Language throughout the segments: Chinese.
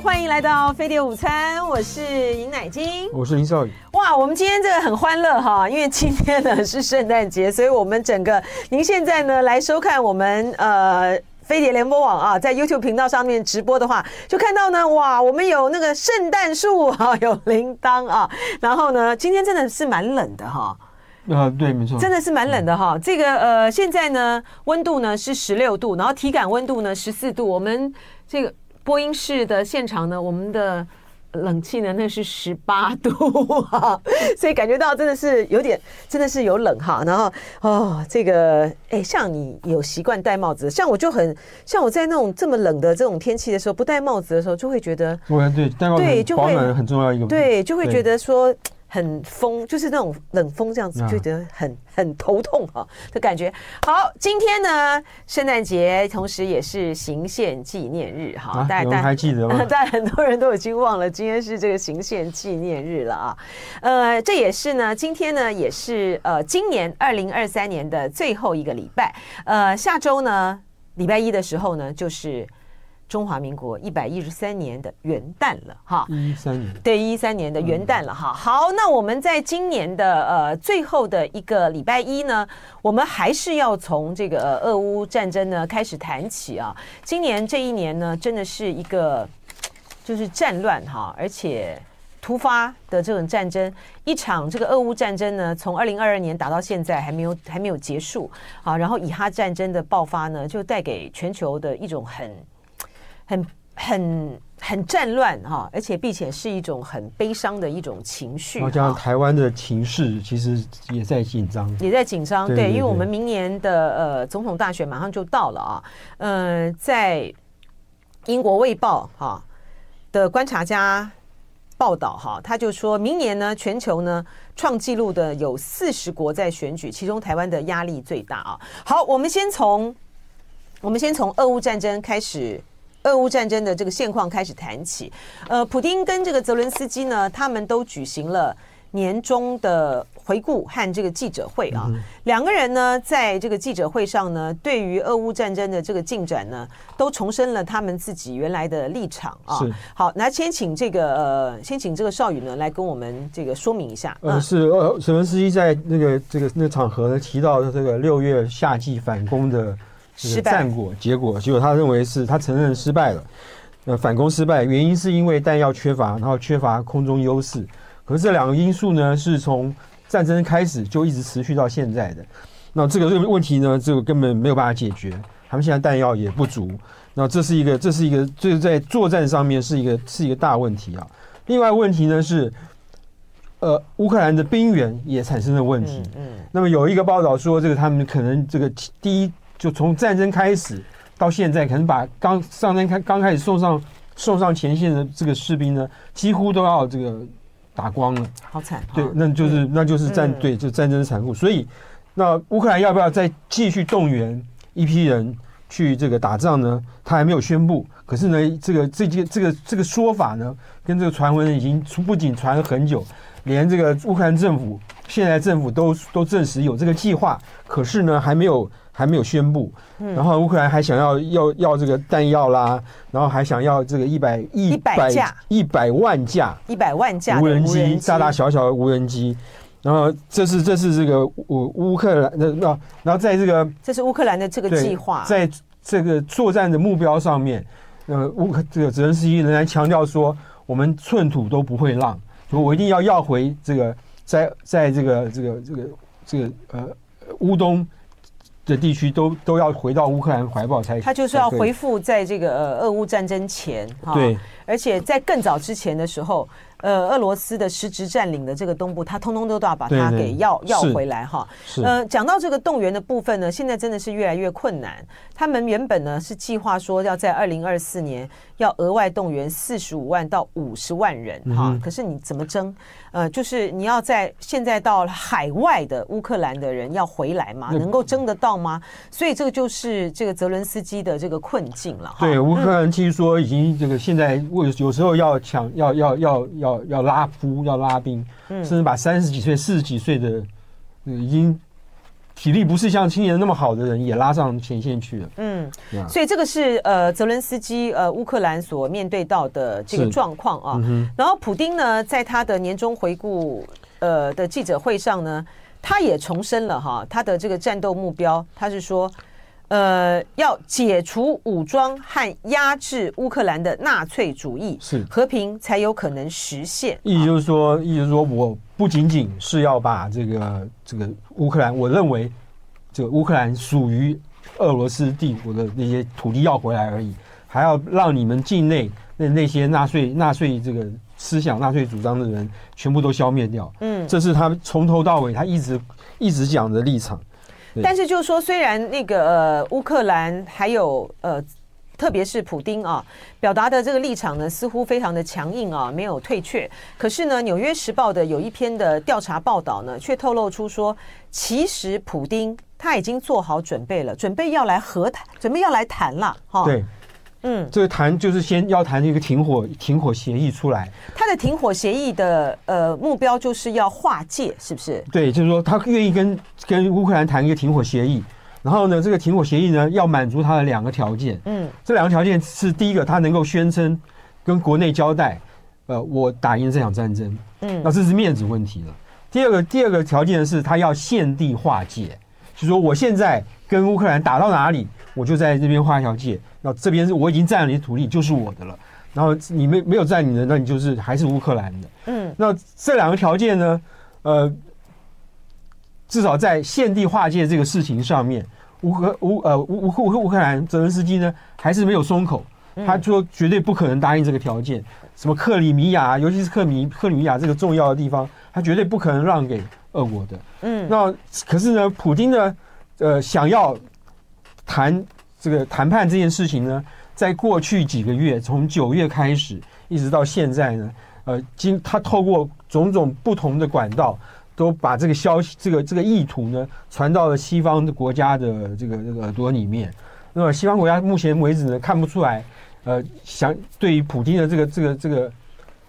欢迎来到飞碟午餐，我是尹乃菁，我是林少宇。哇，我们今天这个很欢乐哈，因为今天呢是圣诞节，所以我们整个您现在呢来收看我们呃飞碟联播网啊，在 YouTube 频道上面直播的话，就看到呢哇，我们有那个圣诞树啊，有铃铛啊，然后呢，今天真的是蛮冷的哈。啊，对，没错，真的是蛮冷的哈。这个呃，现在呢温度呢是十六度，然后体感温度呢十四度，我们这个。播音室的现场呢，我们的冷气呢那是十八度啊，所以感觉到真的是有点，真的是有冷哈。然后哦，这个哎，像你有习惯戴帽子，像我就很像我在那种这么冷的这种天气的时候，不戴帽子的时候，就会觉得，对，戴帽子对就会保暖很重要一个，对，就会觉得说。很风，就是那种冷风这样子，就觉得很很头痛哈的感觉。好，今天呢，圣诞节，同时也是行宪纪念日哈。大家还记得吗？但很多人都已经忘了，今天是这个行宪纪念日了啊。呃，这也是呢，今天呢，也是呃，今年二零二三年的最后一个礼拜。呃，下周呢，礼拜一的时候呢，就是。中华民国一百一十三年的元旦了，哈，一三年，对，一三年的元旦了，哈。好，那我们在今年的呃最后的一个礼拜一呢，我们还是要从这个俄乌战争呢开始谈起啊。今年这一年呢，真的是一个就是战乱哈，而且突发的这种战争，一场这个俄乌战争呢，从二零二二年打到现在还没有还没有结束啊。然后以哈战争的爆发呢，就带给全球的一种很。很很很战乱哈，而且并且是一种很悲伤的一种情绪。加上台湾的情势其实也在紧张，也在紧张。对，因为我们明年的呃总统大选马上就到了啊。呃，在英国卫报哈的观察家报道哈，他就说明年呢，全球呢创纪录的有四十国在选举，其中台湾的压力最大啊。好，我们先从我们先从俄乌战争开始。俄乌战争的这个现况开始谈起，呃，普丁跟这个泽伦斯基呢，他们都举行了年终的回顾和这个记者会啊。两个人呢，在这个记者会上呢，对于俄乌战争的这个进展呢，都重申了他们自己原来的立场啊。是。好，那先请这个呃，先请这个少宇呢来跟我们这个说明一下。呃，是呃，泽伦斯基在那个这个那个场合呢提到的这个六月夏季反攻的。是战果结果，结果他认为是他承认失败了，呃，反攻失败原因是因为弹药缺乏，然后缺乏空中优势。可是这两个因素呢，是从战争开始就一直持续到现在的。那这个这个问题呢，这个根本没有办法解决。他们现在弹药也不足，那这是一个这是一个这在作战上面是一个是一个大问题啊。另外问题呢是，呃，乌克兰的兵员也产生了问题。嗯。那么有一个报道说，这个他们可能这个第一。就从战争开始到现在，可能把刚上战开刚开始送上送上前线的这个士兵呢，几乎都要这个打光了。好惨！对，那就是那就是战对，就战争残酷。所以，那乌克兰要不要再继续动员一批人去这个打仗呢？他还没有宣布。可是呢，这个这件这个这个说法呢，跟这个传闻已经不仅传了很久，连这个乌克兰政府现在政府都都证实有这个计划，可是呢，还没有。还没有宣布，然后乌克兰还想要要要这个弹药啦，然后还想要这个一百一百架。一百万架。一百万架无人机，大大小小的无人机，然后这是这是这个乌乌克兰的那然后在这个这是乌克兰的这个计划，在这个作战的目标上面，呃乌克这个泽连斯基仍然强调说，我们寸土都不会让，说我一定要要回这个在在这个这个这个这个呃乌东。的地区都都要回到乌克兰怀抱才，他就是要回复在这个呃俄乌战争前哈，对，而且在更早之前的时候。呃，俄罗斯的实质占领的这个东部，他通通都都要把它给要要回来哈。呃，讲到这个动员的部分呢，现在真的是越来越困难。他们原本呢是计划说要在二零二四年要额外动员四十五万到五十万人哈、嗯，可是你怎么争？呃，就是你要在现在到海外的乌克兰的人要回来吗？能够争得到吗？所以这个就是这个泽伦斯基的这个困境了。对，乌克兰听说已经这个现在有有时候要抢要要要要。要要拉夫，要拉兵，甚至把三十几岁、四十几岁的，已经体力不是像青年那么好的人也拉上前线去了。嗯，所以这个是呃泽伦斯基呃乌克兰所面对到的这个状况啊。嗯、然后普丁呢，在他的年终回顾呃的记者会上呢，他也重申了哈他的这个战斗目标，他是说。呃，要解除武装和压制乌克兰的纳粹主义，是和平才有可能实现。意思就是说，意思就是说，我不仅仅是要把这个这个乌克兰，我认为这个乌克兰属于俄罗斯帝国的那些土地要回来而已，还要让你们境内那那些纳粹纳粹这个思想、纳粹主张的人全部都消灭掉。嗯，这是他从头到尾他一直一直讲的立场。但是就是说，虽然那个呃乌克兰还有呃，特别是普丁啊，表达的这个立场呢，似乎非常的强硬啊，没有退却。可是呢，《纽约时报》的有一篇的调查报道呢，却透露出说，其实普丁他已经做好准备了，准备要来和谈，准备要来谈了，哈。对。嗯，这个谈就是先要谈一个停火停火协议出来。他的停火协议的呃目标就是要划界，是不是？对，就是说他愿意跟跟乌克兰谈一个停火协议，然后呢，这个停火协议呢要满足它的两个条件。嗯，这两个条件是第一个，它能够宣称跟国内交代，呃，我打赢这场战争。嗯，那这是面子问题了。第二个第二个条件是它要限地划界，就说我现在跟乌克兰打到哪里，我就在这边画一条界。那这边是我已经占了你的土地，就是我的了。然后你没没有占你的，那你就是还是乌克兰的。嗯，那这两个条件呢，呃，至少在现地划界这个事情上面，乌克乌呃乌乌乌乌克兰泽伦斯基呢还是没有松口，他说绝对不可能答应这个条件。什么克里米亚，尤其是克米克里米亚这个重要的地方，他绝对不可能让给俄国的。嗯，那可是呢，普京呢，呃，想要谈。这个谈判这件事情呢，在过去几个月，从九月开始一直到现在呢，呃，经他透过种种不同的管道，都把这个消息、这个这个意图呢，传到了西方的国家的这个这个耳朵里面。那么西方国家目前为止呢，看不出来，呃，想对于普京的这个这个这个。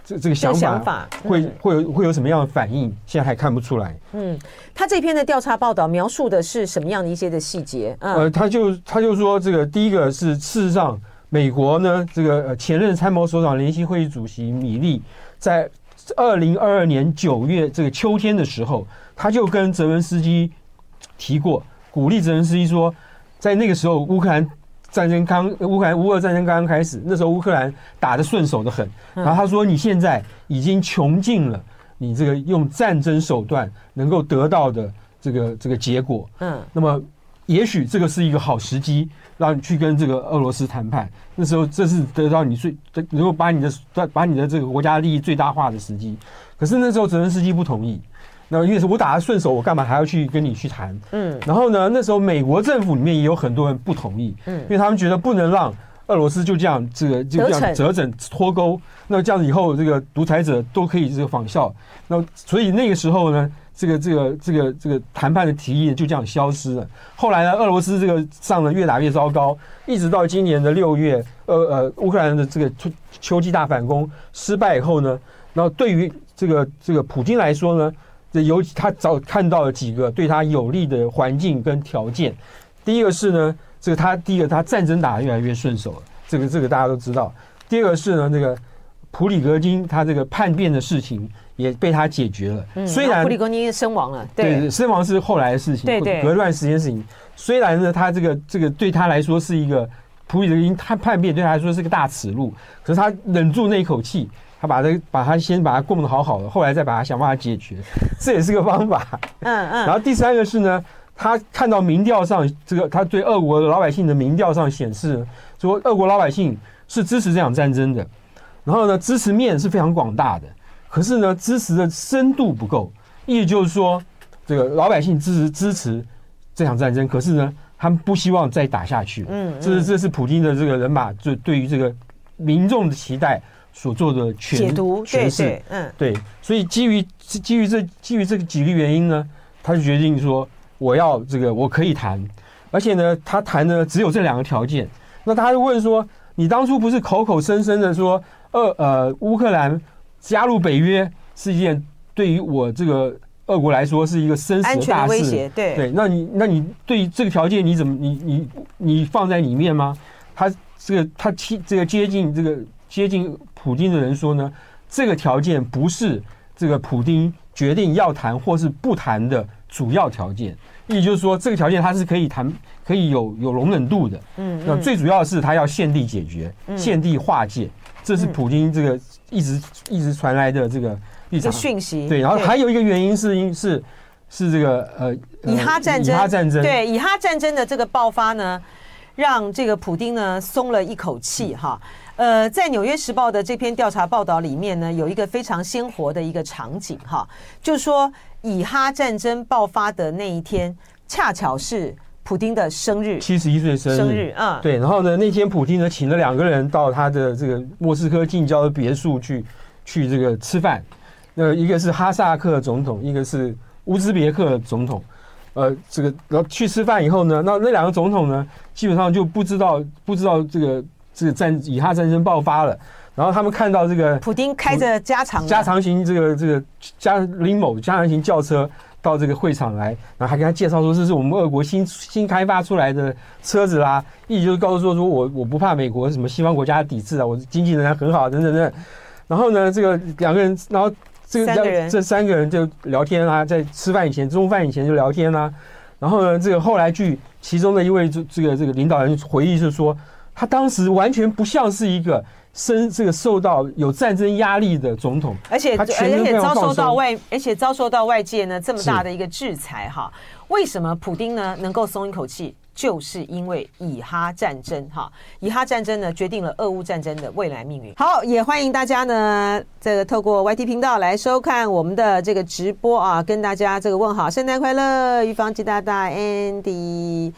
这这个想法会会有会有什么样的反应？现在还看不出来。嗯，他这篇的调查报道描述的是什么样的一些的细节？嗯，呃，他就他就说，这个第一个是事实上，美国呢，这个前任参谋首长联席会议主席米利，在二零二二年九月这个秋天的时候，他就跟泽伦斯基提过，鼓励泽伦斯基说，在那个时候乌克兰。战争刚乌克兰乌俄战争刚刚开始，那时候乌克兰打得顺手的很。然后他说：“你现在已经穷尽了你这个用战争手段能够得到的这个这个结果。嗯，那么也许这个是一个好时机，让你去跟这个俄罗斯谈判。那时候这是得到你最能够把你的把你的这个国家利益最大化的时机。可是那时候泽连斯基不同意。”那因为是我打他顺手，我干嘛还要去跟你去谈？嗯，然后呢，那时候美国政府里面也有很多人不同意，嗯，因为他们觉得不能让俄罗斯就这样这个就这样折整脱钩，那这样子以后这个独裁者都可以这个仿效。那所以那个时候呢，这个这个这个这个谈判的提议就这样消失了。后来呢，俄罗斯这个仗呢越打越糟糕，一直到今年的六月，呃呃，乌克兰的这个秋秋季大反攻失败以后呢，然后对于这个这个普京来说呢。这尤其他早看到了几个对他有利的环境跟条件。第一个是呢，这个他第一个他战争打得越来越顺手了，这个这个大家都知道。第二个是呢，这个普里格金他这个叛变的事情也被他解决了。嗯，虽然普里格尼身亡了，对，对，身亡是后来的事情，对对，隔段时间事情。虽然呢，他这个这个对他来说是一个普里格金他叛变对他来说是个大耻辱，可是他忍住那一口气。他把这把他先把他供的好好的，后来再把他想办法解决，这也是个方法。嗯嗯。然后第三个是呢，他看到民调上这个他对俄国的老百姓的民调上显示说，俄国老百姓是支持这场战争的，然后呢，支持面是非常广大的，可是呢，支持的深度不够。意思就是说，这个老百姓支持支持这场战争，可是呢，他们不希望再打下去。嗯。这是这是普京的这个人马就对于这个民众的期待。所做的解读诠释，嗯，对，所以基于基于这基于这个几个原因呢，他就决定说，我要这个我可以谈，而且呢，他谈的只有这两个条件。那他就问说，你当初不是口口声声的说，呃呃，乌克兰加入北约是一件对于我这个俄国来说是一个生死的大事。对对，那你那你对于这个条件你怎么你你你放在里面吗？他这个他接这个接近这个接近普京的人说呢，这个条件不是这个普京决定要谈或是不谈的主要条件。意思就是说，这个条件它是可以谈，可以有有容忍度的。嗯，那最主要的是他要现地解决，现地化解，这是普京这个一直一直传来的这个立场讯息。对，然后还有一个原因是因是是这个呃以哈战争，以哈战争对以哈战争的这个爆发呢，让这个普丁呢松了一口气哈。呃，在《纽约时报》的这篇调查报道里面呢，有一个非常鲜活的一个场景哈，就是说。以哈战争爆发的那一天，恰巧是普丁的生日，七十一岁生日。生日啊，对。然后呢，那天普丁呢，请了两个人到他的这个莫斯科近郊的别墅去，去这个吃饭。那一个是哈萨克总统，一个是乌兹别克总统。呃，这个然后去吃饭以后呢，那那两个总统呢，基本上就不知道不知道这个这个战以哈战争爆发了。然后他们看到这个普丁开着加长加长型这个这个加 limo 加长型轿车到这个会场来，然后还跟他介绍说，这是我们俄国新新开发出来的车子啦，意思就是告诉说说我我不怕美国什么西方国家的抵制啊，我经济仍然很好等等等。然后呢，这个两个人，然后这个两这三个人就聊天啊，在吃饭以前中饭以前就聊天啊。然后呢，这个后来据其中的一位这这个这个领导人回忆是说，他当时完全不像是一个。生这个受到有战争压力的总统，而且而且遭受到外，而且遭受到外界呢这么大的一个制裁哈。为什么普丁呢能够松一口气？就是因为以哈战争哈，以哈战争呢决定了俄乌战争的未来命运。好，也欢迎大家呢这个透过 YT 频道来收看我们的这个直播啊，跟大家这个问好，圣诞快乐，预防吉大大 Andy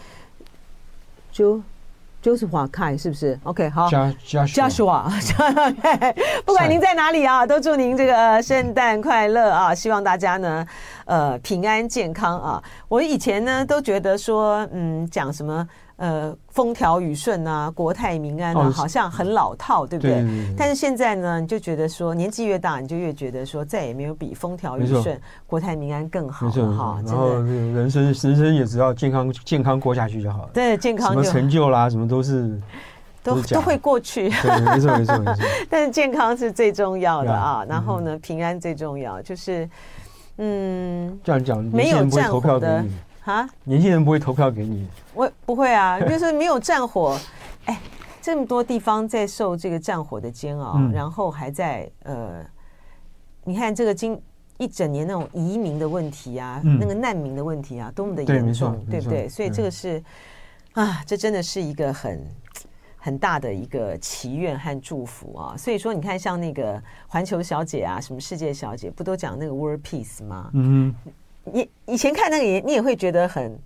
就。就是华凯是不是？OK，好。Joshua，不管您在哪里啊，都祝您这个圣诞快乐啊！希望大家呢，呃，平安健康啊！我以前呢都觉得说，嗯，讲什么。呃，风调雨顺啊，国泰民安啊，好像很老套，对不对？但是现在呢，你就觉得说，年纪越大，你就越觉得说，再也没有比风调雨顺、国泰民安更好了哈。然后人生，人生也只要健康，健康过下去就好了。对，健康什么成就啦，什么都是都都会过去。没错，没错，没错。但是健康是最重要的啊，然后呢，平安最重要，就是嗯，这样讲，没有战火的。啊，年轻人不会投票给你，我不会啊，就是没有战火，哎，这么多地方在受这个战火的煎熬，嗯、然后还在呃，你看这个今一整年那种移民的问题啊，嗯、那个难民的问题啊，多么的严重，对，对不对？所以这个是啊，这真的是一个很很大的一个祈愿和祝福啊。所以说，你看像那个环球小姐啊，什么世界小姐，不都讲那个 World Peace 吗？嗯。你以前看那个也你也会觉得很，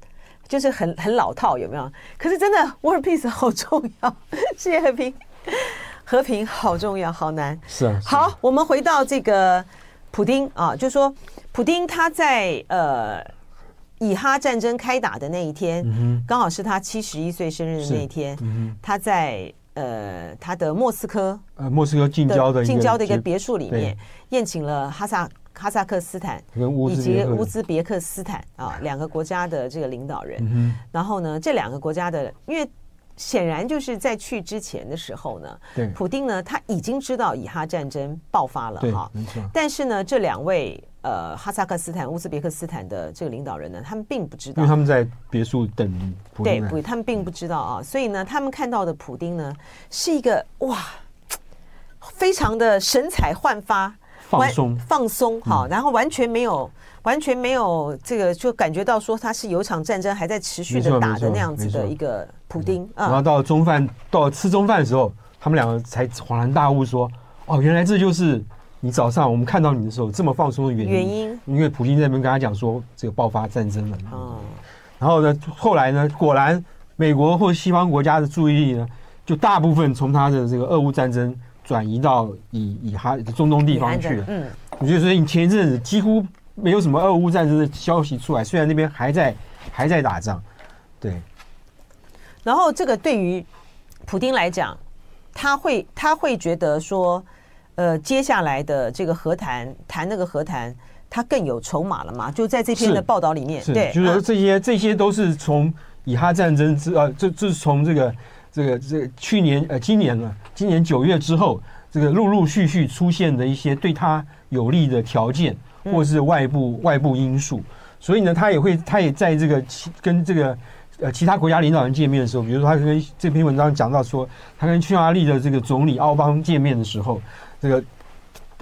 就是很很老套，有没有？可是真的，World Peace 好重要，世界和平，和平好重要，好难。是啊。好，我们回到这个普丁啊，就说普丁他在呃以哈战争开打的那一天，刚好是他七十一岁生日的那一天，他在呃他的莫斯科呃莫斯科近郊的近郊的一个别墅里面宴请了哈萨。哈萨克斯坦以及乌兹别克斯坦啊，两个国家的这个领导人。然后呢，这两个国家的，因为显然就是在去之前的时候呢，普丁呢他已经知道以哈战争爆发了哈。但是呢，这两位呃哈萨克斯坦、乌兹别克斯坦的这个领导人呢，他们并不知道，因为他们在别墅等。对，不，他们并不知道啊。所以呢，他们看到的普丁呢，是一个哇，非常的神采焕发。放松，放松，好，然后完全没有，完全没有这个，就感觉到说他是有场战争还在持续的打的那样子的一个普丁。然后到了中饭，到了吃中饭的时候，他们两个才恍然大悟，说：“哦，原来这就是你早上我们看到你的时候这么放松的原因。”原因，因为普京在那边跟他讲说，这个爆发战争了。嗯，然后呢，后来呢，果然美国或西方国家的注意力呢，就大部分从他的这个俄乌战争。转移到以以哈中东地方去了。嗯，我觉得所以你前一阵子几乎没有什么俄乌战争的消息出来，虽然那边还在还在打仗，对。然后这个对于普丁来讲，他会他会觉得说，呃，接下来的这个和谈谈那个和谈他更有筹码了嘛？就在这篇的报道里面，对，就是说这些、啊、这些都是从以哈战争之呃，这这是从这个这个这个去年呃今年了，今年九月之后，这个陆陆续续出现的一些对他有利的条件，或是外部、嗯、外部因素，所以呢，他也会他也在这个跟这个呃其他国家领导人见面的时候，比如说他跟这篇文章讲到说，他跟匈牙利的这个总理奥邦见面的时候，这个。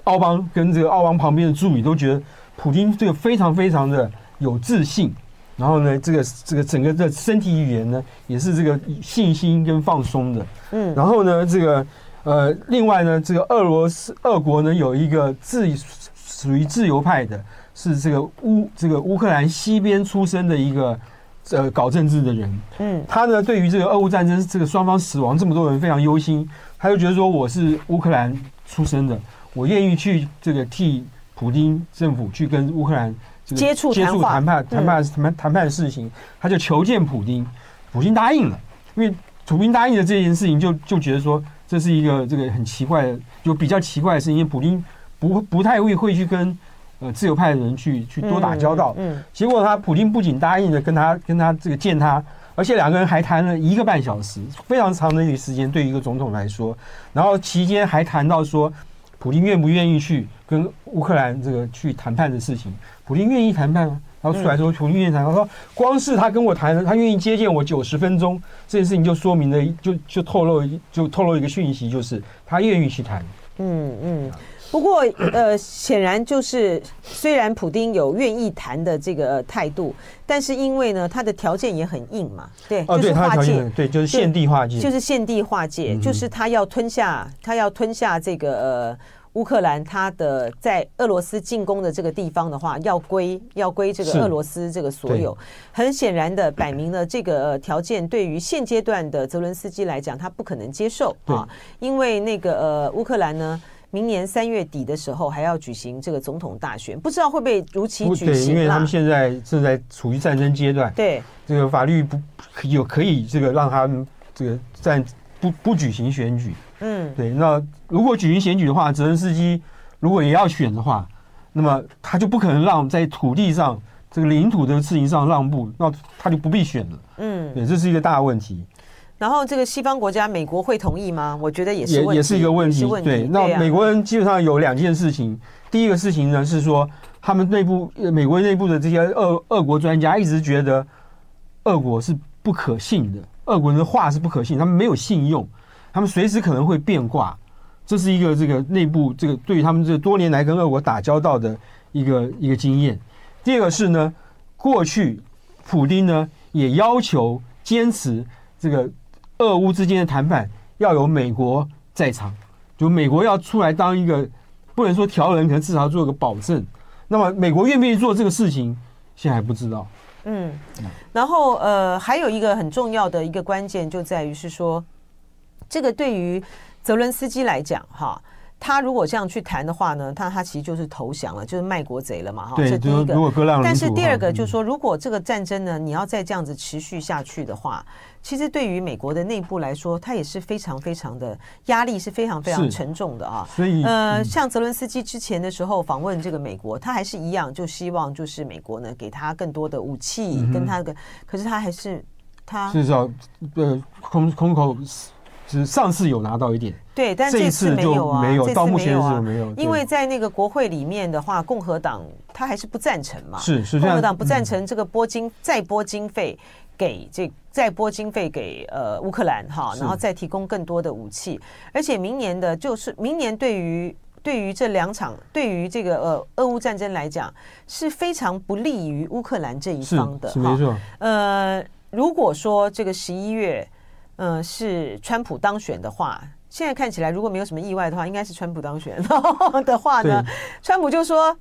奥邦跟这个奥邦旁边的助理都觉得，普京这个非常非常的有自信，然后呢，这个这个整个的身体语言呢，也是这个信心跟放松的。嗯，然后呢，这个呃，另外呢，这个俄罗斯俄国呢有一个自属于自由派的，是这个乌这个乌克兰西边出生的一个呃搞政治的人。嗯，他呢对于这个俄乌战争这个双方死亡这么多人非常忧心，他就觉得说我是乌克兰出生的。我愿意去这个替普京政府去跟乌克兰接触接触谈判谈判谈谈判的事情，他就求见普京，普京答应了，因为普京答应了这件事情就就觉得说这是一个这个很奇怪的，就比较奇怪的事情，因为普京不不太会会去跟呃自由派的人去去多打交道，嗯，结果他普京不仅答应了跟他跟他这个见他，而且两个人还谈了一个半小时，非常长的一个时间，对于一个总统来说，然后期间还谈到说。普京愿不愿意去跟乌克兰这个去谈判的事情？普丁愿意谈判吗？然后出来说，普丁愿意谈。他说，光是他跟我谈，他愿意接见我九十分钟，这件事情就说明了，就就透露就透露一个讯息，就是他愿意去谈。嗯嗯。不过呃，显然就是虽然普丁有愿意谈的这个态度，但是因为呢，他的条件也很硬嘛，对，哦就是划界，对，就是限地划界，就是限地划界，就是他要吞下，他要吞下这个呃。乌克兰，他的在俄罗斯进攻的这个地方的话，要归要归这个俄罗斯这个所有。很显然的，摆明了这个条件对于现阶段的泽伦斯基来讲，他不可能接受啊，因为那个呃乌克兰呢，明年三月底的时候还要举行这个总统大选，不知道会不会如期举行。对，因为他们现在正在处于战争阶段，对这个法律不有可以这个让他们这个战不不举行选举。嗯，对。那如果举行选举的话，泽连斯基如果也要选的话，那么他就不可能让在土地上这个领土的事情上让步，那他就不必选了。嗯，对，这是一个大问题。然后这个西方国家，美国会同意吗？我觉得也是也也是一个问题。问题对，那美国人基本上有两件事情。第一个事情呢是说，他们内部美国内部的这些俄俄国专家一直觉得俄国是不可信的，俄国人的话是不可信，他们没有信用。他们随时可能会变卦，这是一个这个内部这个对于他们这多年来跟俄国打交道的一个一个经验。第二个是呢，过去普丁呢也要求坚持这个俄乌之间的谈判要有美国在场，就美国要出来当一个不能说调人，可能至少做个保证。那么美国愿不愿意做这个事情，现在还不知道。嗯，然后呃，还有一个很重要的一个关键就在于是说。这个对于泽伦斯基来讲，哈，他如果这样去谈的话呢，他他其实就是投降了，就是卖国贼了嘛，哈。这第一个。但是第二个就是说，如果这个战争呢，你要再这样子持续下去的话，其实对于美国的内部来说，他也是非常非常的压力是非常非常沉重的啊。所以，呃，像泽伦斯基之前的时候访问这个美国，他还是一样，就希望就是美国呢给他更多的武器，跟他的，可是他还是他至少呃空空口。是上次有拿到一点，对，但这次没有啊，没有，到目前是没有。因为在那个国会里面的话，共和党他还是不赞成嘛，是是，共和党不赞成这个拨经再拨经费给这再拨经费给呃乌克兰哈，然后再提供更多的武器，而且明年的就是明年对于对于这两场对于这个呃俄乌战争来讲是非常不利于乌克兰这一方的，是没错。呃，如果说这个十一月。嗯，是川普当选的话，现在看起来如果没有什么意外的话，应该是川普当选 的话呢，川普就说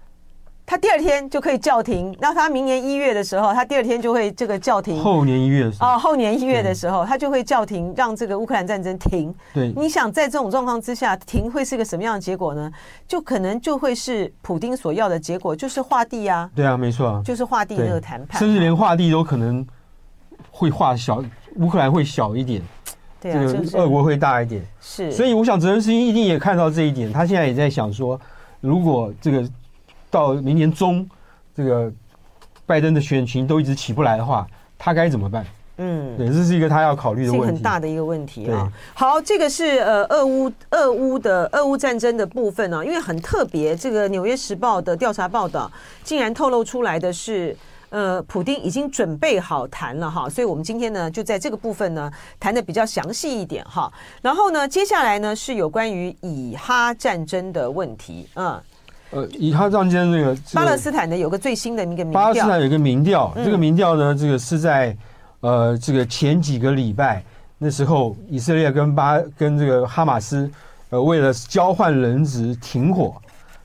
他第二天就可以叫停，那他明年一月的时候，他第二天就会这个叫停。后年一月的时候哦，后年一月的时候，他就会叫停，让这个乌克兰战争停。对，你想在这种状况之下停会是个什么样的结果呢？就可能就会是普丁所要的结果，就是划地啊。对啊，没错啊，就是划地那个谈判，甚至连划地都可能会划小。乌克兰会小一点，对啊，这个俄国会大一点，是。所以我想泽连斯基一定也看到这一点，他现在也在想说，如果这个到明年中，这个拜登的选情都一直起不来的话，他该怎么办？嗯，对，这是一个他要考虑的问题，很大的一个问题啊。好，这个是呃，俄乌俄乌的俄乌战争的部分呢、啊，因为很特别，这个《纽约时报》的调查报道竟然透露出来的是，呃，普丁已经准备好谈了哈，所以我们今天呢就在这个部分呢谈的比较详细一点哈。然后呢，接下来呢是有关于以哈战争的问题，嗯，呃，以哈战争这个、巴勒斯坦的有个最新的一个民调，巴勒斯坦有个民调，这个民调呢，这个是在。呃，这个前几个礼拜，那时候以色列跟巴跟这个哈马斯，呃，为了交换人质停火，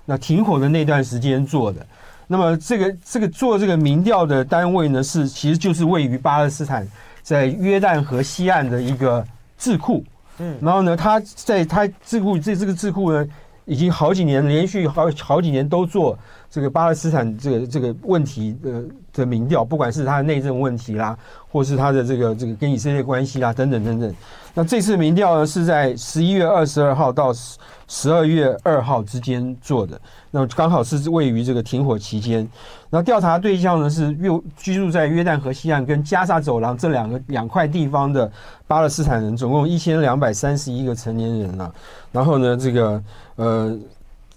那停火的那段时间做的。那么这个这个做这个民调的单位呢，是其实就是位于巴勒斯坦在约旦河西岸的一个智库。嗯，然后呢，他在他智库这这个智库呢，已经好几年连续好好几年都做。这个巴勒斯坦这个这个问题的的民调，不管是他的内政问题啦，或是他的这个这个跟以色列关系啦，等等等等。那这次民调呢，是在十一月二十二号到十十二月二号之间做的，那刚好是位于这个停火期间。那调查对象呢是约居住在约旦河西岸跟加沙走廊这两个两块地方的巴勒斯坦人，总共一千两百三十一个成年人啊。然后呢，这个呃。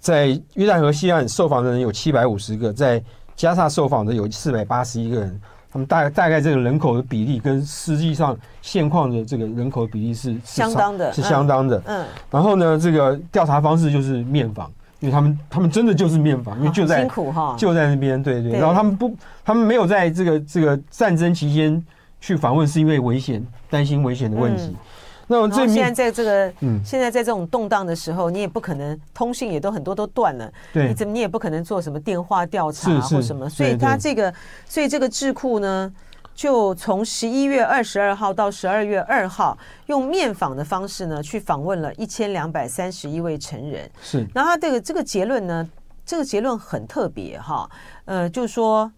在约旦河西岸受访的人有七百五十个，在加沙受访的有四百八十一个人，他们大概大概这个人口的比例跟实际上现况的这个人口比例是相当的，是相当的。嗯，然后呢，这个调查方式就是面访，因为他们他们真的就是面访，因为就在辛苦哈，就在那边，对对。然后他们不，他们没有在这个这个战争期间去访问，是因为危险，担心危险的问题。那我现在在这个，嗯，现在在这种动荡的时候，你也不可能通讯也都很多都断了，对，你怎么你也不可能做什么电话调查或什么，所以他这个，所以这个智库呢，就从十一月二十二号到十二月二号，用面访的方式呢，去访问了一千两百三十一位成人，是，然后他这个这个结论呢，这个结论很特别哈，呃，就是说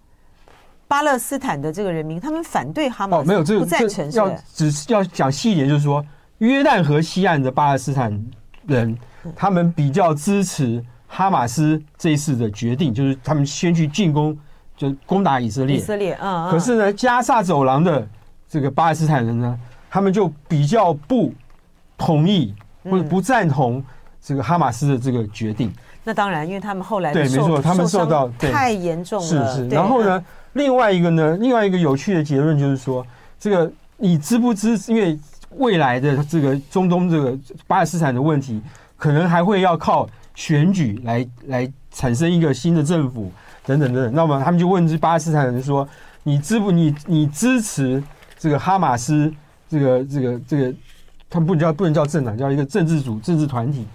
巴勒斯坦的这个人民，他们反对哈马斯，没有这个不赞成，要只是要讲细一点，就是说。约旦河西岸的巴勒斯坦人，他们比较支持哈马斯这一次的决定，就是他们先去进攻，就攻打以色列。以色列，嗯。可是呢，加萨走廊的这个巴勒斯坦人呢，他们就比较不同意或者不赞同这个哈马斯的这个决定。那当然，因为他们后来对，没错，他们受到太严重了。是是。然后呢，另外一个呢，另外一个有趣的结论就是说，这个你支不支持？因为未来的这个中东这个巴勒斯坦的问题，可能还会要靠选举来来产生一个新的政府等等等等。那么他们就问这巴勒斯坦人说：“你支不你你支持这个哈马斯这个这个这个？他们不能叫不能叫政党，叫一个政治组政治团体。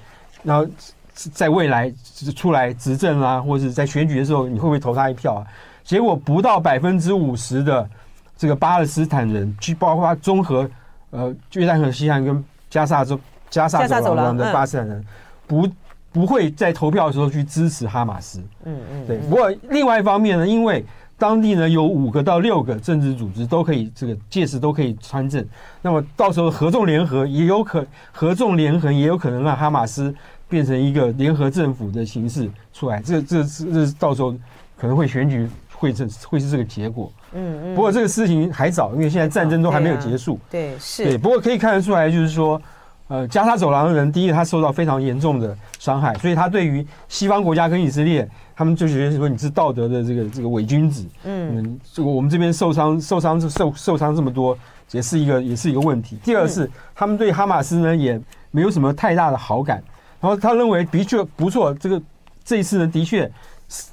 然后在未来出来执政啊，或者是在选举的时候，你会不会投他一票啊？结果不到百分之五十的这个巴勒斯坦人，去包括综合。呃，约旦河西岸跟加沙州加萨走廊的巴勒斯坦人不不会在投票的时候去支持哈马斯。嗯嗯，对。不过另外一方面呢，因为当地呢有五个到六个政治组织都可以这个届时都可以参政，那么到时候合纵联合也有可合纵连横也有可能让哈马斯变成一个联合政府的形式出来。这这这到时候可能会选举会这会是这个结果。嗯嗯，不过这个事情还早，因为现在战争都还没有结束。对，是。对，不过可以看得出来，就是说，呃，加沙走廊的人，第一，他受到非常严重的伤害，所以他对于西方国家跟以色列，他们就觉得说你是道德的这个这个伪君子。嗯，这个我们这边受伤受伤受受伤这么多，也是一个也是一个问题。第二是他们对哈马斯呢也没有什么太大的好感，然后他认为的确不错，这个这一次呢的确。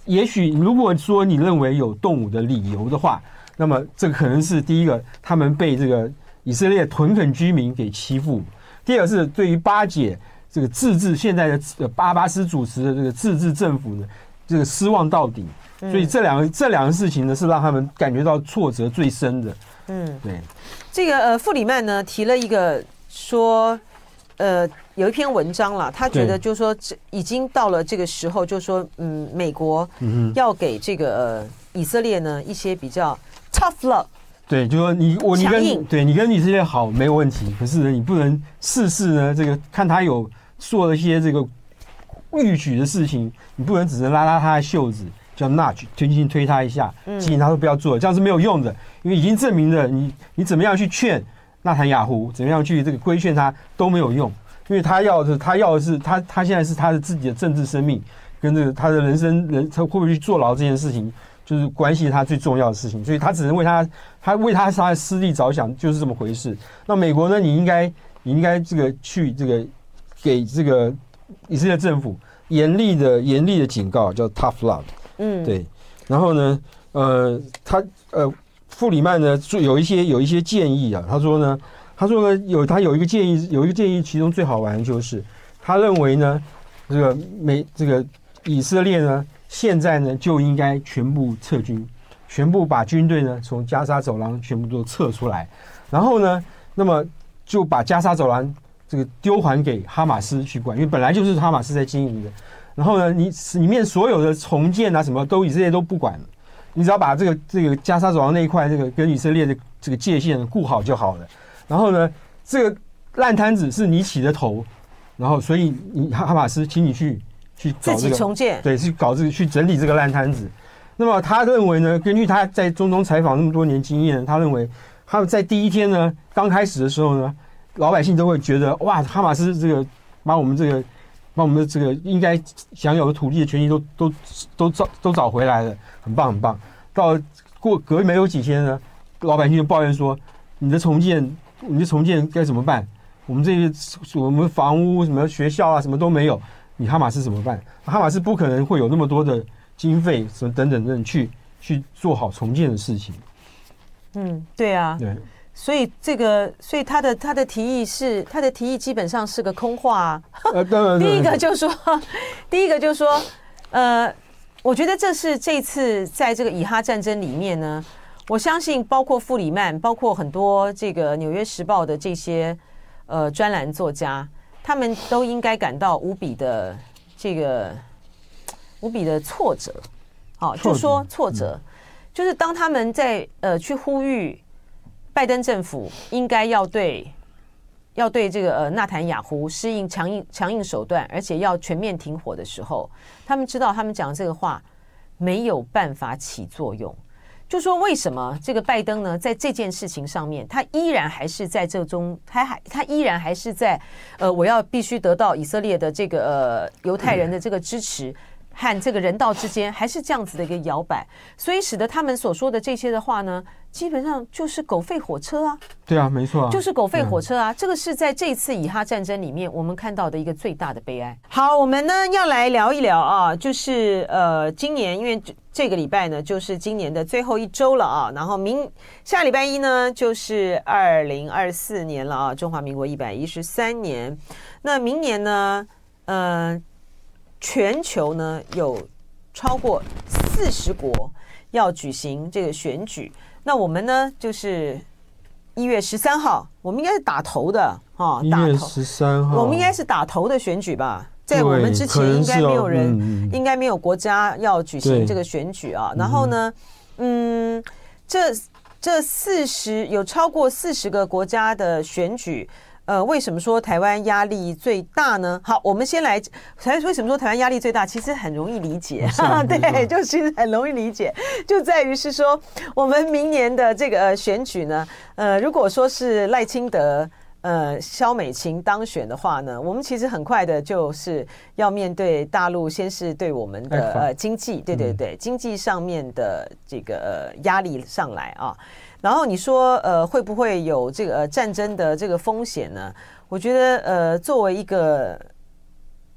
也许如果说你认为有动武的理由的话，那么这可能是第一个，他们被这个以色列屯垦居民给欺负；第二是对于巴解这个自治现在的巴巴斯主持的这个自治政府呢，这个失望到底。所以这两个这两个事情呢，是让他们感觉到挫折最深的。嗯，对。这个呃，傅里曼呢提了一个说。呃，有一篇文章了，他觉得就是说，这已经到了这个时候，就是说，嗯，美国要给这个、呃、以色列呢一些比较 tough love。对，就说你我你跟对你跟以色列好没有问题，可是呢，你不能事事呢这个看他有做了一些这个欲举的事情，你不能只是拉拉他的袖子，叫 nudge 推进推他一下，提醒他说不要做，这样是没有用的，因为已经证明了你你怎么样去劝纳坦雅胡，怎么样去这个规劝他都没有用，因为他要的他要的是他他现在是他的自己的政治生命跟这个他的人生人他会不会去坐牢这件事情，就是关系他最重要的事情，所以他只能为他他为他他的私利着想，就是这么回事。那美国呢？你应该你应该这个去这个给这个。以色列政府严厉的严厉的警告，叫 tough love，嗯，对。然后呢，呃，他呃，傅里曼呢，就有一些有一些建议啊。他说呢，他说呢，有他有一个建议，有一个建议，其中最好玩的就是，他认为呢，这个美这个以色列呢，现在呢就应该全部撤军，全部把军队呢从加沙走廊全部都撤出来，然后呢，那么就把加沙走廊。这个丢还给哈马斯去管，因为本来就是哈马斯在经营的。然后呢，你里面所有的重建啊，什么都以色列都不管，你只要把这个这个加沙走廊那一块这个跟以色列的这个界限顾好就好了。然后呢，这个烂摊子是你起的头，然后所以你哈马斯，请你去去搞这个重建，对，去搞这个去整理这个烂摊子。那么他认为呢，根据他在中东采访那么多年经验，他认为他们在第一天呢，刚开始的时候呢。老百姓都会觉得哇，哈马斯这个把我们这个把我们的这个应该享有的土地的权益都都都找都找回来了，很棒很棒。到过隔没有几天呢，老百姓就抱怨说：“你的重建，你的重建该怎么办？我们这些我们房屋什么学校啊什么都没有，你哈马斯怎么办？哈马斯不可能会有那么多的经费什么等等等去去做好重建的事情。”嗯，对啊，对。所以这个，所以他的他的提议是，他的提议基本上是个空话啊。第一个就说，第一个就说，呃，我觉得这是这次在这个以哈战争里面呢，我相信包括傅里曼，包括很多这个《纽约时报》的这些呃专栏作家，他们都应该感到无比的这个无比的挫折。好，就说挫折，就是当他们在呃去呼吁。拜登政府应该要对要对这个呃纳坦雅胡施行强硬强硬手段，而且要全面停火的时候，他们知道他们讲这个话没有办法起作用。就说为什么这个拜登呢，在这件事情上面，他依然还是在这中，他还他依然还是在呃，我要必须得到以色列的这个呃犹太人的这个支持。和这个人道之间还是这样子的一个摇摆，所以使得他们所说的这些的话呢，基本上就是狗吠火车啊。对啊，没错啊，就是狗吠火车啊。这个是在这次以哈战争里面我们看到的一个最大的悲哀。好，我们呢要来聊一聊啊，就是呃，今年因为这个礼拜呢就是今年的最后一周了啊，然后明下礼拜一呢就是二零二四年了啊，中华民国一百一十三年。那明年呢，呃。全球呢有超过四十国要举行这个选举，那我们呢就是一月十三号，我们应该是打头的哈，一月十三号，我们应该是打头的选举吧？在我们之前应该没有人，应该没有国家要举行这个选举啊。然后呢，嗯，这这四十有超过四十个国家的选举。呃，为什么说台湾压力最大呢？好，我们先来，台为什么说台湾压力最大？其实很容易理解，对，就其实很容易理解，就在于是说，我们明年的这个选举呢，呃，如果说是赖清德、呃，萧美琴当选的话呢，我们其实很快的就是要面对大陆，先是对我们的呃经济，对对对，经济上面的这个呃压力上来啊。然后你说，呃，会不会有这个、呃、战争的这个风险呢？我觉得，呃，作为一个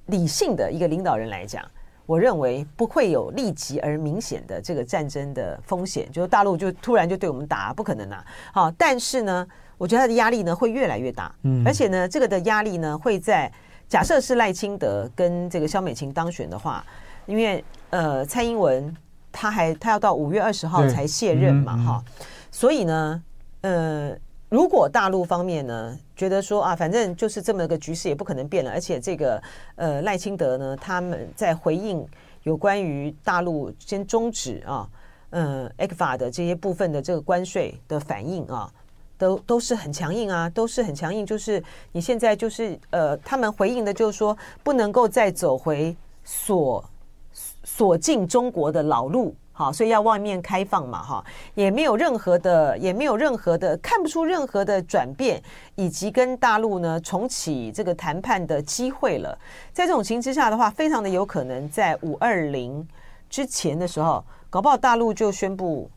理性的一个领导人来讲，我认为不会有立即而明显的这个战争的风险，就是大陆就突然就对我们打，不可能啊。好，但是呢，我觉得他的压力呢会越来越大，嗯，而且呢，这个的压力呢会在假设是赖清德跟这个萧美琴当选的话，因为呃，蔡英文他还他要到五月二十号才卸任嘛，哈。所以呢，呃，如果大陆方面呢觉得说啊，反正就是这么个局势也不可能变了，而且这个呃赖清德呢，他们在回应有关于大陆先终止啊，嗯，ECFA 的这些部分的这个关税的反应啊，都都是很强硬啊，都是很强硬。就是你现在就是呃，他们回应的就是说，不能够再走回锁锁进中国的老路。好，所以要外面开放嘛，哈，也没有任何的，也没有任何的，看不出任何的转变，以及跟大陆呢重启这个谈判的机会了。在这种情况之下的话，非常的有可能在五二零之前的时候，搞不好大陆就宣布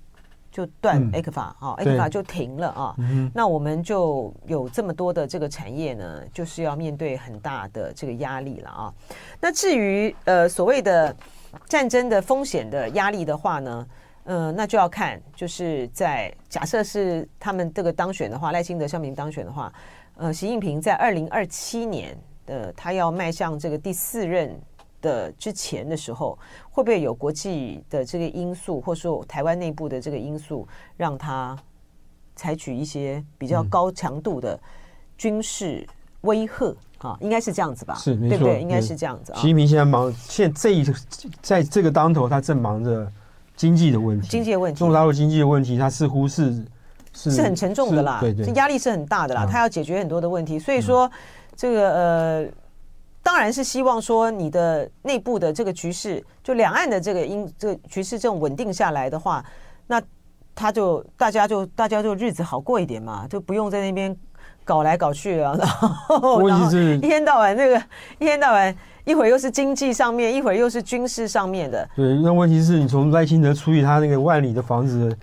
就断 ECFA 啊，ECFA 就停了啊。嗯、那我们就有这么多的这个产业呢，就是要面对很大的这个压力了啊。那至于呃所谓的。战争的风险的压力的话呢，呃，那就要看，就是在假设是他们这个当选的话，赖清德、萧美琴当选的话，呃，习近平在二零二七年的他要迈向这个第四任的之前的时候，会不会有国际的这个因素，或者说台湾内部的这个因素，让他采取一些比较高强度的军事威吓？啊，应该是这样子吧？是，没错，对不对？应该是这样子啊。习近平现在忙，现在这一在这个当头，他正忙着经济的问题，经济的问题，中国大陆经济的问题，他似乎是是是很沉重的啦，对对，压力是很大的啦，他要解决很多的问题，所以说这个呃，当然是希望说你的内部的这个局势，就两岸的这个因这个局势这种稳定下来的话，那他就大家就大家就日子好过一点嘛，就不用在那边。搞来搞去啊，然后然后一天到晚那个一天到晚一会儿又是经济上面，一会儿又是军事上面的。对，那问题是你从赖清德处理他那个万里的房子，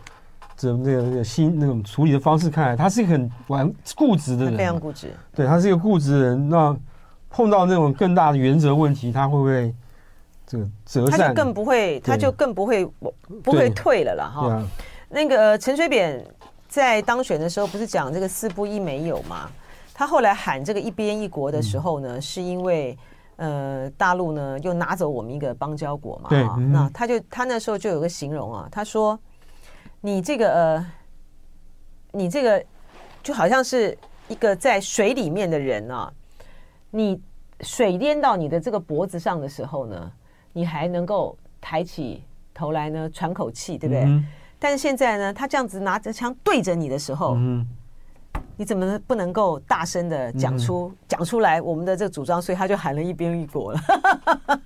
这那个那个新那种处理的方式看来，他是一个很顽固执的人，非常固执。对，他是一个固执的人。那碰到那种更大的原则问题，他会不会这个折扇？他就更不会，他就更不会不会退了啦。哈。那个陈水扁。在当选的时候，不是讲这个四不一没有吗？他后来喊这个一边一国的时候呢，嗯、是因为呃大陆呢又拿走我们一个邦交国嘛。对，嗯、那他就他那时候就有个形容啊，他说：“你这个呃，你这个就好像是一个在水里面的人啊，你水淹到你的这个脖子上的时候呢，你还能够抬起头来呢喘口气，对不对？”嗯但是现在呢，他这样子拿着枪对着你的时候，嗯、你怎么不能够大声的讲出讲、嗯、出来我们的这个主张？所以他就喊了一边一国了，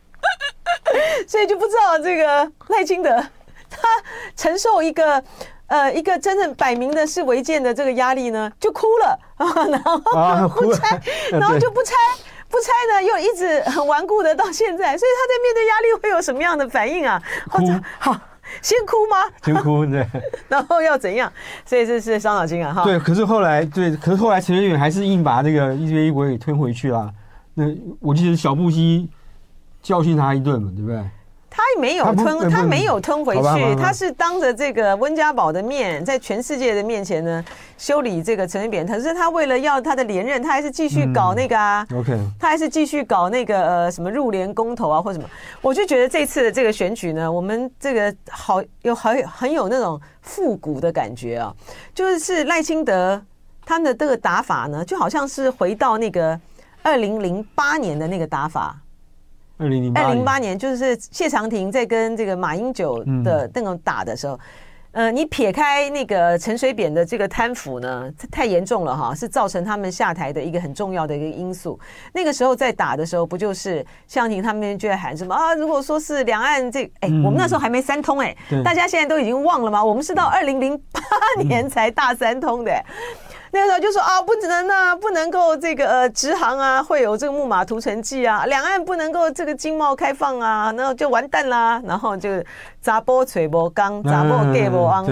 所以就不知道这个赖清德他承受一个呃一个真正摆明的是违建的这个压力呢，就哭了 啊，然后不拆，然后就不拆不拆呢，又一直很顽固的到现在，所以他在面对压力会有什么样的反应啊？或者好。先哭吗？先哭，对。然后要怎样？所以这是伤脑筋啊！哈。对，可是后来，对，可是后来陈水扁还是硬把那个一边一国给吞回去了。那我记得小布希教训他一顿嘛，对不对？他没有吞，他没有吞回去，他是当着这个温家宝的面，在全世界的面前呢修理这个陈水扁。可是他为了要他的连任，他还是继续搞那个啊，OK，他还是继续搞那个呃什么入联公投啊或什么。我就觉得这次的这个选举呢，我们这个好有很很有那种复古的感觉啊，就是赖清德他的这个打法呢，就好像是回到那个二零零八年的那个打法。二零零二零零八年，就是谢长廷在跟这个马英九的那种打的时候，呃，你撇开那个陈水扁的这个贪腐呢，太严重了哈，是造成他们下台的一个很重要的一个因素。那个时候在打的时候，不就是谢长廷他们就在喊什么啊？如果说是两岸这，哎，我们那时候还没三通哎，大家现在都已经忘了吗？我们是到二零零八年才大三通的。那个时候就说啊，不能啊，不能够这个呃直航啊，会有这个木马屠城记啊，两岸不能够这个经贸开放啊，那就完蛋啦。然后就砸波锤波钢，砸波盖波昂，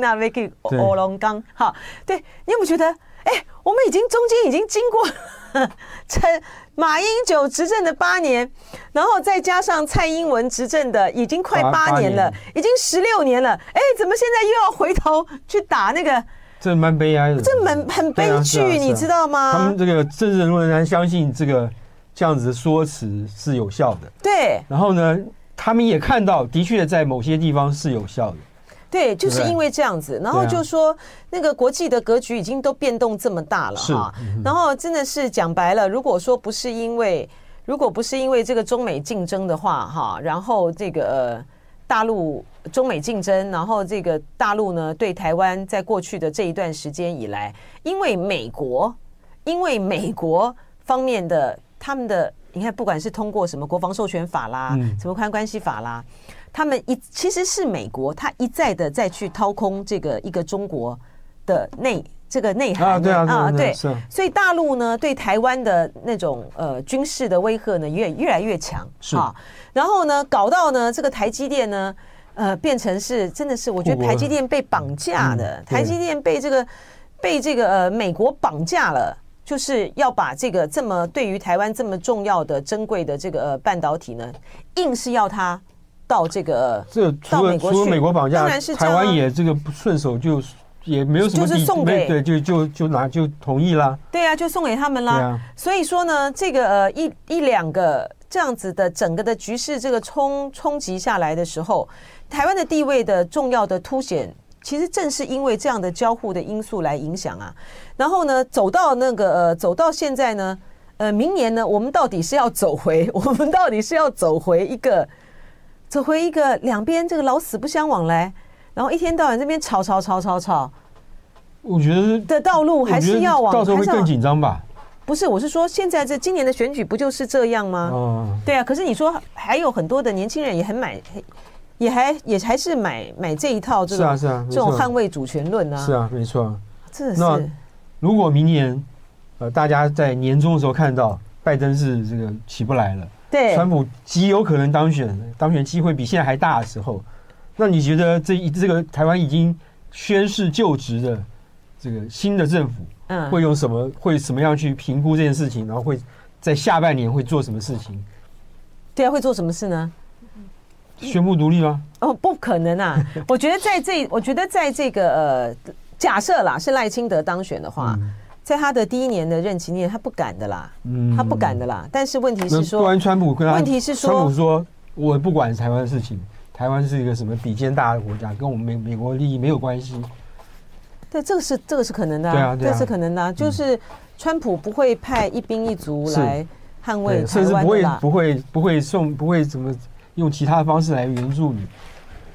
那边去卧龙岗。好，对，你有没有觉得？哎，我们已经中间已经经过 陈马英九执政的八年，然后再加上蔡英文执政的已经快八年了，已经十六年了。哎，怎么现在又要回头去打那个？这蛮悲哀的，这蛮很悲剧，你知道吗？他们这个政治人物仍然相信这个这样子的说辞是有效的。对。然后呢，他们也看到，的确在某些地方是有效的。对，就是因为这样子，然后就说那个国际的格局已经都变动这么大了哈。然后真的是讲白了，如果说不是因为，如果不是因为这个中美竞争的话哈，然后这个大陆中美竞争，然后这个大陆呢对台湾在过去的这一段时间以来，因为美国，因为美国方面的他们的，你看不管是通过什么国防授权法啦，嗯、什么宽关系法啦，他们一其实是美国他一再的再去掏空这个一个中国的内。这个内涵啊，对啊，啊对，所以大陆呢对台湾的那种呃军事的威吓呢越越来越强，是。啊，然后呢搞到呢这个台积电呢呃变成是真的是我觉得台积电被绑架的，嗯、台积电被这个被这个呃美国绑架了，就是要把这个这么对于台湾这么重要的珍贵的这个呃半导体呢，硬是要它到这个这到美国去，除了美国绑架，当然是台湾也这个不顺手就。也没有什么，就是送给对，就就就拿就同意啦。对啊，就送给他们啦。啊、所以说呢，这个呃一一两个这样子的整个的局势，这个冲冲击下来的时候，台湾的地位的重要的凸显，其实正是因为这样的交互的因素来影响啊。然后呢，走到那个呃走到现在呢，呃，明年呢，我们到底是要走回，我们到底是要走回一个走回一个两边这个老死不相往来。然后一天到晚这边吵吵吵吵吵，我觉得的道路还是要往，到时候会更紧张吧？不是，我是说现在这今年的选举不就是这样吗？哦，对啊。可是你说还有很多的年轻人也很买，也还也还是买买这一套这种是啊是啊这种捍卫主权论啊。是啊，没错。这是。那如果明年呃大家在年终的时候看到拜登是这个起不来了，对，川普极有可能当选，当选机会比现在还大的时候。那你觉得这一这个台湾已经宣誓就职的这个新的政府，嗯，会用什么会怎么样去评估这件事情？然后会在下半年会做什么事情？对啊，会做什么事呢？宣布独立吗？哦，不可能啊！我觉得在这，我觉得在这个呃，假设啦是赖清德当选的话，在他的第一年的任期内，他不敢的啦，嗯，他不敢的啦。但是问题是说，川普跟他，问题是说，川普说，我不管台湾的事情。台湾是一个什么比肩大的国家，跟我们美美国利益没有关系。对，这个是这个是可能的，啊，对啊，这是可能的，啊，就是川普不会派一兵一卒来捍卫台湾，甚至不会不会不会送不会怎么用其他的方式来援助你。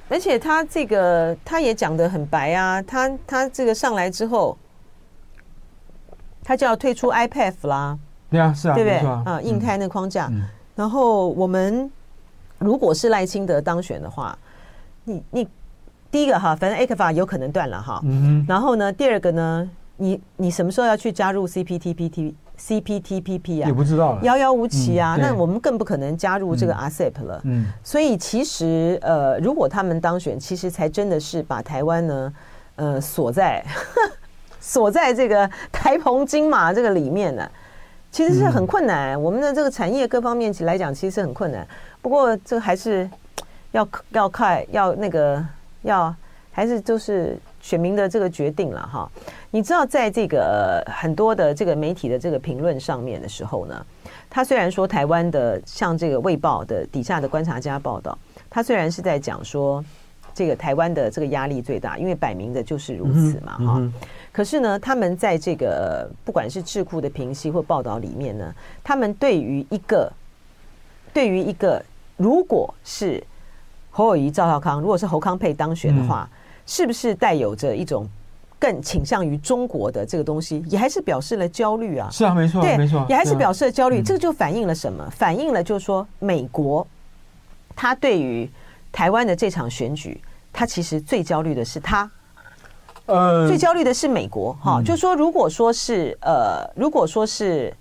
而且他这个他也讲得很白啊，他他这个上来之后，他就要退出 IPEF 啦。对啊，是啊，对不对？啊，啊，印太那框架，嗯，然后我们。如果是赖清德当选的话，你你第一个哈，反正 A 克法有可能断了哈。然后呢，第二个呢，你你什么时候要去加入 CPTPP CPTPP 啊？也不知道，遥遥无期啊。那我们更不可能加入这个 RCEP 了。嗯。所以其实呃，如果他们当选，其实才真的是把台湾呢呃锁在 锁在这个台澎金马这个里面呢，其实是很困难。我们的这个产业各方面来讲，其实是很困难。不过这个还是要要看要那个要还是就是选民的这个决定了哈。你知道，在这个很多的这个媒体的这个评论上面的时候呢，他虽然说台湾的像这个《卫报》的底下的观察家报道，他虽然是在讲说这个台湾的这个压力最大，因为摆明的就是如此嘛哈。可是呢，他们在这个不管是智库的评析或报道里面呢，他们对于一个对于一个如果是侯友谊、赵少康，如果是侯康配当选的话，是不是带有着一种更倾向于中国的这个东西，也还是表示了焦虑啊？是啊，没错，对，没错，也还是表示了焦虑。这个就反映了什么？反映了就是说，美国他对于台湾的这场选举，他其实最焦虑的是他，呃，最焦虑的是美国哈。就是说，如果说是呃，如果说是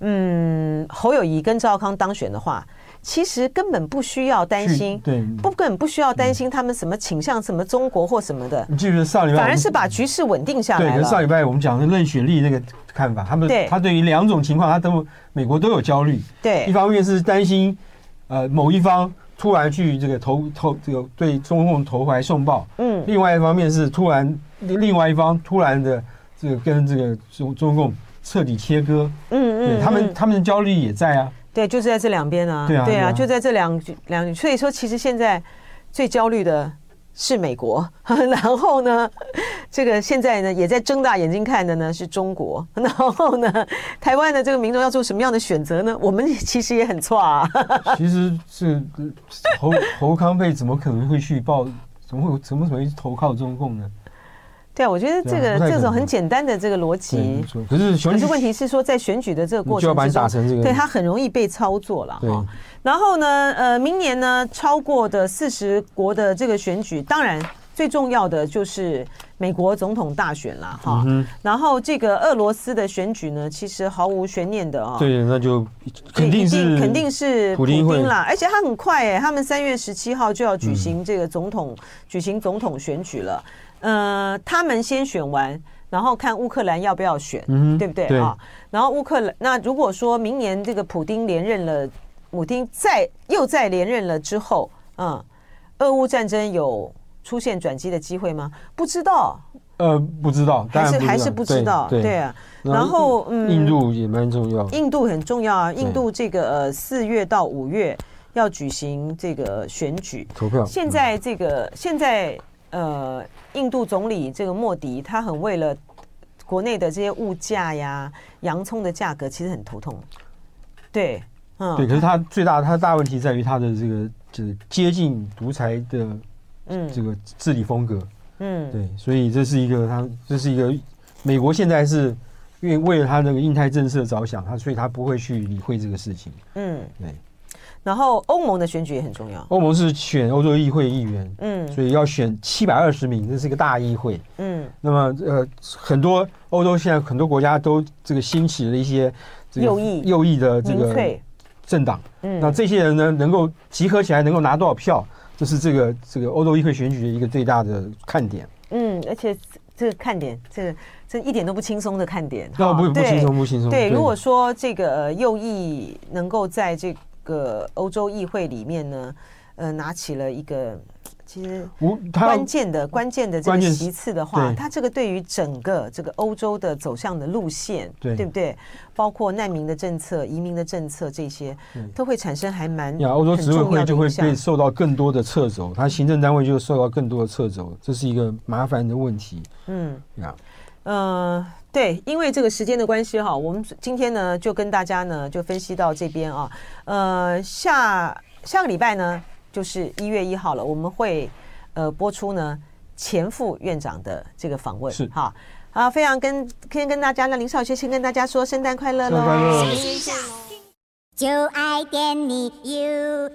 嗯，侯友宜跟赵少康当选的话。其实根本不需要担心，对，不根本不需要担心他们什么倾向，什么中国或什么的。你记不记得上礼拜，反而是把局势稳定下来了。对，上礼拜我们讲的任雪莉那个看法，他们他对于两种情况，他都美国都有焦虑。对，一方面是担心呃某一方突然去这个投投这个对中共投怀送抱，嗯，另外一方面是突然另外一方突然的这个跟这个中中共彻底切割，嗯嗯，对他们他们的焦虑也在啊。对，就是在这两边啊，对啊，对啊，就在这两两，所以说其实现在最焦虑的是美国，然后呢，这个现在呢也在睁大眼睛看的呢是中国，然后呢，台湾的这个民众要做什么样的选择呢？我们其实也很错啊。其实是侯侯康沛怎么可能会去报？怎么会怎么怎么会投靠中共呢？对啊，我觉得这个这种很简单的这个逻辑，可是可是问题是说在选举的这个过程就要把你打成这个，对他很容易被操作了哈。然后呢，呃，明年呢超过的四十国的这个选举，当然最重要的就是美国总统大选了哈。然后这个俄罗斯的选举呢，其实毫无悬念的啊。对，那就肯定是肯定是普丁了，而且他很快哎，他们三月十七号就要举行这个总统举行总统选举了。呃，他们先选完，然后看乌克兰要不要选，嗯、对不对啊？然后乌克兰，那如果说明年这个普丁连任了，普丁再又再连任了之后，嗯，俄乌战争有出现转机的机会吗？不知道，呃，不知道，还是还是不知道，对，对啊。然后，嗯，印度也蛮重要，印度很重要啊。印度这个呃四月到五月要举行这个选举投票，现在这个现在。呃，印度总理这个莫迪，他很为了国内的这些物价呀、洋葱的价格，其实很头痛。对，嗯，对。可是他最大他的大问题在于他的这个就是接近独裁的，嗯，这个治理风格，嗯，对。所以这是一个他这是一个美国现在是因为为了他那个印太政策着想，他所以他不会去理会这个事情。嗯，对。然后欧盟的选举也很重要。欧盟是选欧洲议会议员，嗯，所以要选七百二十名，这是一个大议会，嗯。那么呃，很多欧洲现在很多国家都这个兴起了一些右翼右翼的这个政党，嗯。那这些人呢，能够集合起来，能够拿多少票，这是这个这个欧洲议会选举的一个最大的看点。嗯，而且这个看点，这个这一点都不轻松的看点。那不不轻松，不轻松。对，如果说这个右翼能够在这个个欧洲议会里面呢，呃，拿起了一个其实关键的关键的这个席次的话，它这个对于整个这个欧洲的走向的路线，对对不对？包括难民的政策、移民的政策这些，都会产生还蛮呀。欧洲执委会就会被受到更多的掣肘，它行政单位就受到更多的掣肘，这是一个麻烦的问题。嗯，呀，嗯。对，因为这个时间的关系哈，我们今天呢就跟大家呢就分析到这边啊，呃，下下个礼拜呢就是一月一号了，我们会呃播出呢前副院长的这个访问，是哈，好，非常跟先跟大家，那林少学先跟大家说圣诞快乐喽，就爱点你 U。